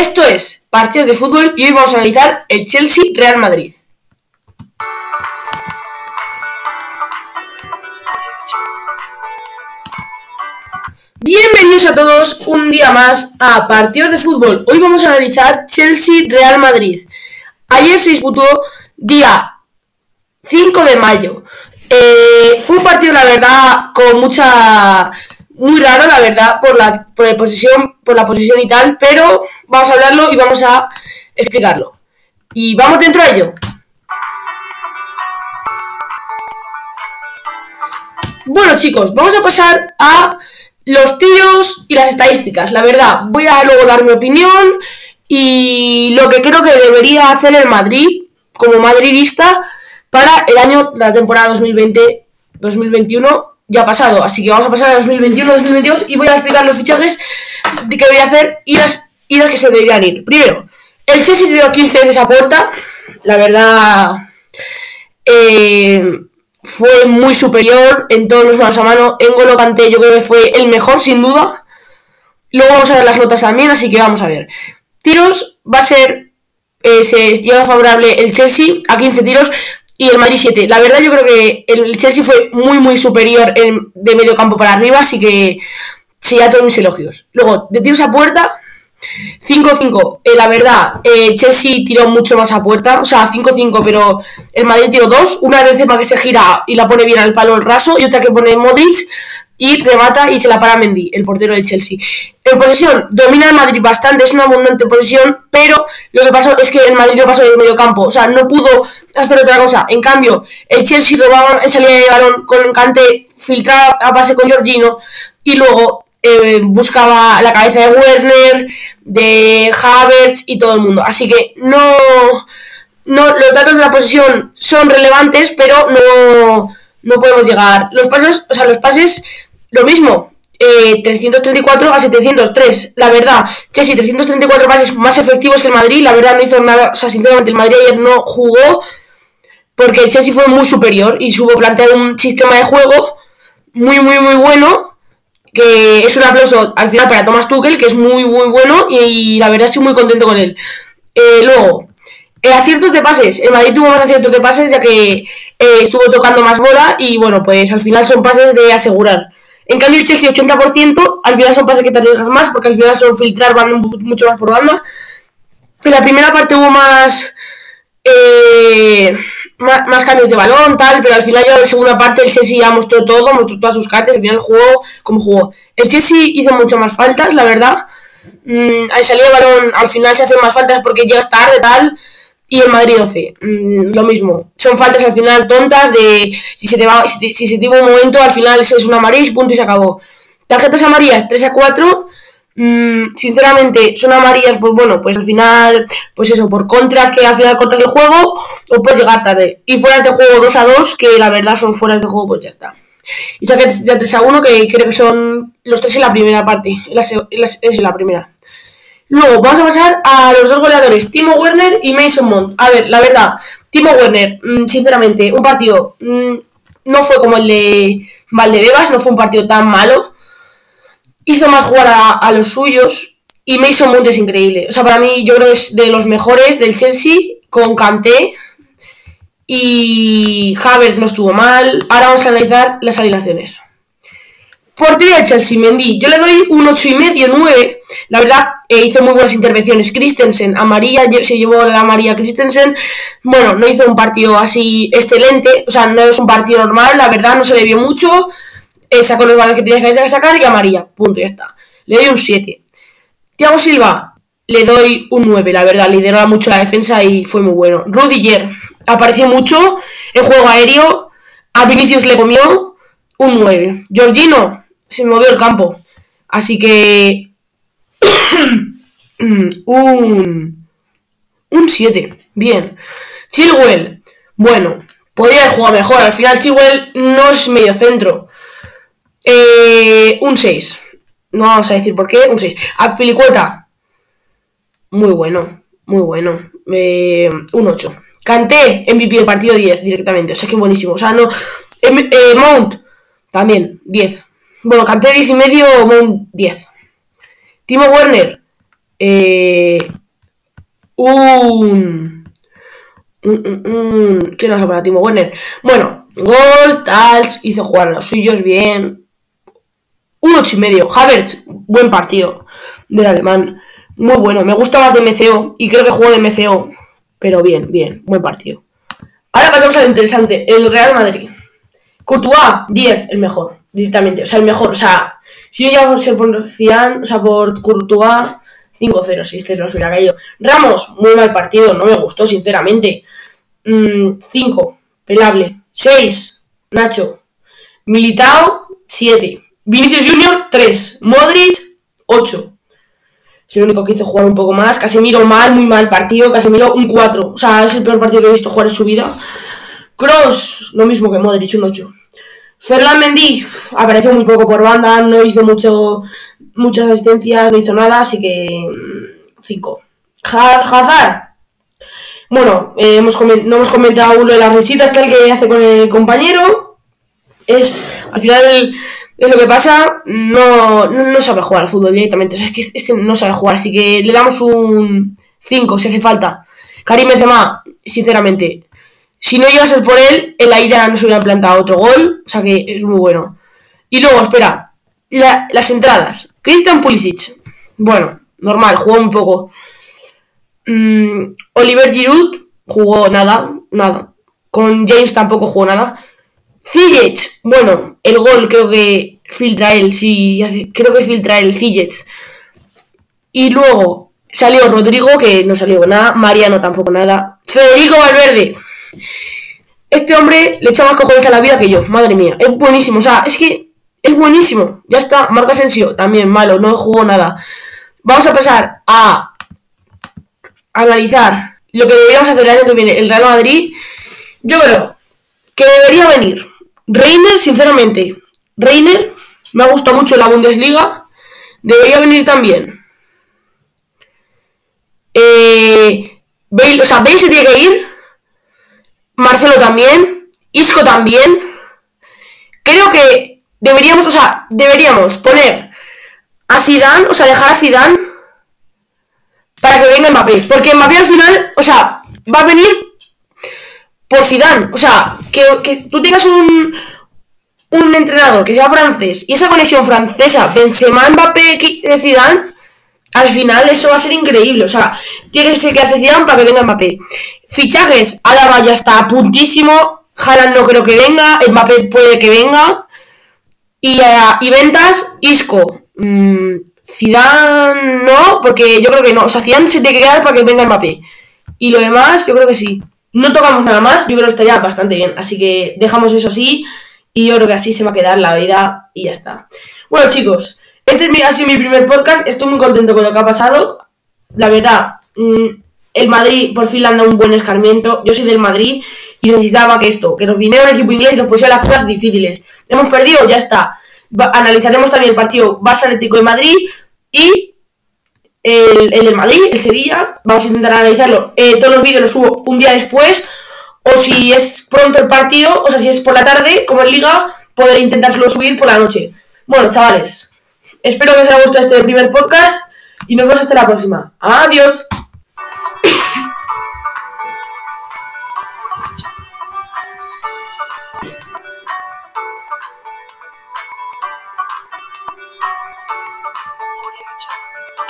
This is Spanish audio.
Esto es Partidos de Fútbol y hoy vamos a analizar el Chelsea-Real Madrid. Bienvenidos a todos un día más a Partidos de Fútbol. Hoy vamos a analizar Chelsea-Real Madrid. Ayer se disputó día 5 de mayo. Eh, fue un partido, la verdad, con mucha muy raro, la verdad, por la, por la posición, por la posición y tal, pero vamos a hablarlo y vamos a explicarlo. Y vamos dentro de ello. Bueno chicos, vamos a pasar a los tiros y las estadísticas. La verdad, voy a luego dar mi opinión y lo que creo que debería hacer el Madrid como madridista para el año, la temporada 2020-2021 ya pasado. Así que vamos a pasar a 2021-2022 y voy a explicar los fichajes que voy a hacer y las idas que se deberían ir. Primero, el Chelsea dio 15 de esa puerta. La verdad, eh, fue muy superior en todos los manos a mano. En Golo Kanté yo creo que fue el mejor sin duda. Luego vamos a ver las notas también, así que vamos a ver. Tiros va a ser, eh, se llega favorable el Chelsea a 15 tiros y el Madrid 7. La verdad yo creo que el Chelsea fue muy muy superior en, de medio campo para arriba, así que sí, a todos mis elogios. Luego, de tiros a puerta, 5-5. Eh, la verdad, eh, Chelsea tiró mucho más a puerta, o sea, 5-5, pero el Madrid tiró dos. Una vez para que se gira y la pone bien al palo el raso, y otra que pone Modric y remata y se la para Mendy, el portero del Chelsea. En posesión, domina el Madrid bastante, es una abundante posesión, pero lo que pasó es que el Madrid no pasó del medio campo, o sea, no pudo hacer otra cosa. En cambio, el Chelsea robaba en salida de balón con Cante, filtraba a pase con Giorgino y luego eh, buscaba la cabeza de Werner, de Havers y todo el mundo. Así que no, no los datos de la posesión son relevantes, pero no, no podemos llegar. Los pases, o sea, los pases lo mismo, eh, 334 a 703. La verdad, Chelsea 334 pases más efectivos que el Madrid. La verdad no hizo nada, o sea, sinceramente el Madrid ayer no jugó porque el Chelsea fue muy superior y supo plantear un sistema de juego muy, muy, muy bueno. Que es un aplauso al final para Thomas Tuchel, que es muy, muy bueno y, la verdad estoy muy contento con él. Eh, luego, eh, aciertos de pases. El Madrid tuvo más aciertos de pases ya que eh, estuvo tocando más bola y bueno, pues al final son pases de asegurar. En cambio, el Chelsea 80%, al final son pases que te arriesgas más, porque al final son filtrar van mucho más por banda. En la primera parte hubo más, eh, más, cambios de balón, tal, pero al final ya en la segunda parte el Chelsea ya mostró todo, mostró todas sus cartas, al final jugó como jugó. El Chelsea hizo mucho más faltas, la verdad. Mm, al salir de balón, al final se hacen más faltas porque llegas tarde, tal y el Madrid 12. Mm, lo mismo. Son faltas al final tontas de si se te va, si, se te va un momento, al final es una amarilla, punto y se acabó. Tarjetas amarillas 3 a 4. Mm, sinceramente, son amarillas, pues bueno, pues al final, pues eso, por contras que al final cortas el juego o por llegar tarde. Y fuera de juego 2 a 2, que la verdad son fuera de juego, pues ya está. Y saqué de 3 a 1, que creo que son los tres en la primera parte. en la primera. Luego, vamos a pasar a los dos goleadores, Timo Werner y Mason Mount. A ver, la verdad, Timo Werner, mm, sinceramente, un partido mm, no fue como el de Valdebebas, no fue un partido tan malo. Hizo más jugar a, los suyos y Mason Mount es increíble. O sea, para mí yo creo que es de los mejores del Chelsea con Kanté y Havers no estuvo mal. Ahora vamos a analizar las alineaciones. Portería de Chelsea, Mendy. Yo le doy un 8,5, 9. La verdad, eh, hizo muy buenas intervenciones. Christensen, a María, se llevó la María Christensen. Bueno, no hizo un partido así excelente. O sea, no es un partido normal, la verdad, no se le vio mucho. Eh, sacó los balones que tenía que sacar y a María. Punto, ya está. Le doy un 7. Thiago Silva, le doy un 9, la verdad. Lideraba mucho la defensa y fue muy bueno. Rudiger, apareció mucho en juego aéreo. A Vinicius le comió un 9. Georgino, se movió el campo. Así que. un. Un 7. Bien. Chilwell. Bueno, podría haber jugado mejor. Al final, Chilwell no es medio centro. Eh, un 6. No vamos a decir por qué. Un 6. Azpilicueta. Muy bueno. Muy bueno. Eh, un 8. Canté MVP del partido 10 directamente. O sea que buenísimo. O sea, no. Eh, Mount. También 10. Bueno, canté 10 y medio, un 10. Timo Werner, eh, un, un, un, ¿Qué nos para Timo Werner? Bueno, gol, Tals, hizo jugar a los suyos bien. Un ocho y medio. Havertz, buen partido del alemán. Muy bueno. Me gusta más de MCO y creo que jugó de MCO. Pero bien, bien. Buen partido. Ahora pasamos a lo interesante. El Real Madrid. Courtois, 10, el mejor. Directamente. O sea, el mejor. O sea, si yo ya ser por Cian, o sea, por Courtois, 5-0, 6-0 se hubiera caído. Ramos, muy mal partido. No me gustó, sinceramente. 5, mm, pelable. 6, Nacho. Militao, 7. Vinicius Junior, 3. Modric, 8. Es el único que hizo jugar un poco más. Casemiro mal, muy mal partido. Casemiro un 4. O sea, es el peor partido que he visto jugar en su vida. Cross, lo mismo que Modric, un 8. Ferland Mendy apareció muy poco por banda, no hizo mucho, muchas asistencias, no hizo nada, así que 5. Mm, Hazard. Bueno, eh, no hemos comentado uno de las risitas tal que hace con el compañero. Es, al final, es lo que pasa, no, no, sabe jugar al fútbol directamente. es, que, es, que, no sabe jugar, así que le damos un 5 si hace falta. Karim Benzema, sinceramente, si no llegas por él, en la ida no se hubiera plantado otro gol, o sea que es muy bueno. Y luego, espera, las entradas. Christian Pulisic, bueno, normal, jugó un poco. Mm, Oliver Giroud jugó nada, nada. Con James tampoco jugó nada. Ziyech, bueno, el gol creo que filtra él, sí, creo que filtra el Ziyech. Y luego salió Rodrigo, que no salió nada. Mariano tampoco nada. Federico Valverde. Este hombre le echa más cojones a la vida que yo, madre mía. Es buenísimo, o sea, es que es buenísimo. Ya está, Marco Asensio, también malo, no jugó nada. Vamos a pasar a analizar lo que deberíamos hacer el año que viene el Real Madrid. Yo creo que debería venir Reiner, sinceramente. Reiner me ha gustado mucho la Bundesliga. Debería venir también. Eh, Bale, o sea, Bale se tiene que ir. Marcelo también. Isco también. Creo que deberíamos, o sea, deberíamos poner a Zidane, o sea, dejar a Zidane para que venga Mbappé. Porque Mbappé al final, o sea, va a venir por Zidane. O sea, que, que tú tengas un, un entrenador que sea francés y esa conexión francesa, Benzema, Mbappé, de Zidane, al final eso va a ser increíble. O sea, tiene que ser que Zidane para que venga Mbappé. Fichajes, Alaba ya está a puntísimo, Haaland no creo que venga, Mbappé puede que venga. Y, uh, y ventas, Isco. Mm, Zidane no, porque yo creo que no. O sea, Zidane se tiene que quedar para que venga Mbappé. Y lo demás, yo creo que sí. No tocamos nada más, yo creo que estaría bastante bien. Así que dejamos eso así. Y yo creo que así se va a quedar la vida y ya está. Bueno, chicos, este es mi, ha sido mi primer podcast. Estoy muy contento con lo que ha pasado. La verdad, mm, el Madrid por fin le han dado un buen escarmiento. Yo soy del Madrid y necesitaba que esto, que nos viniera un equipo inglés y nos pusiera las cosas difíciles. Hemos perdido, ya está. analizaremos también el partido Barça Atlético de Madrid y el, el del Madrid, el Sevilla. Vamos a intentar analizarlo. Eh, todos los vídeos los subo un día después o si es pronto el partido, o sea, si es por la tarde, como en liga, poder intentárselo subir por la noche. Bueno, chavales, espero que os haya gustado este primer podcast y nos vemos hasta la próxima. Adiós.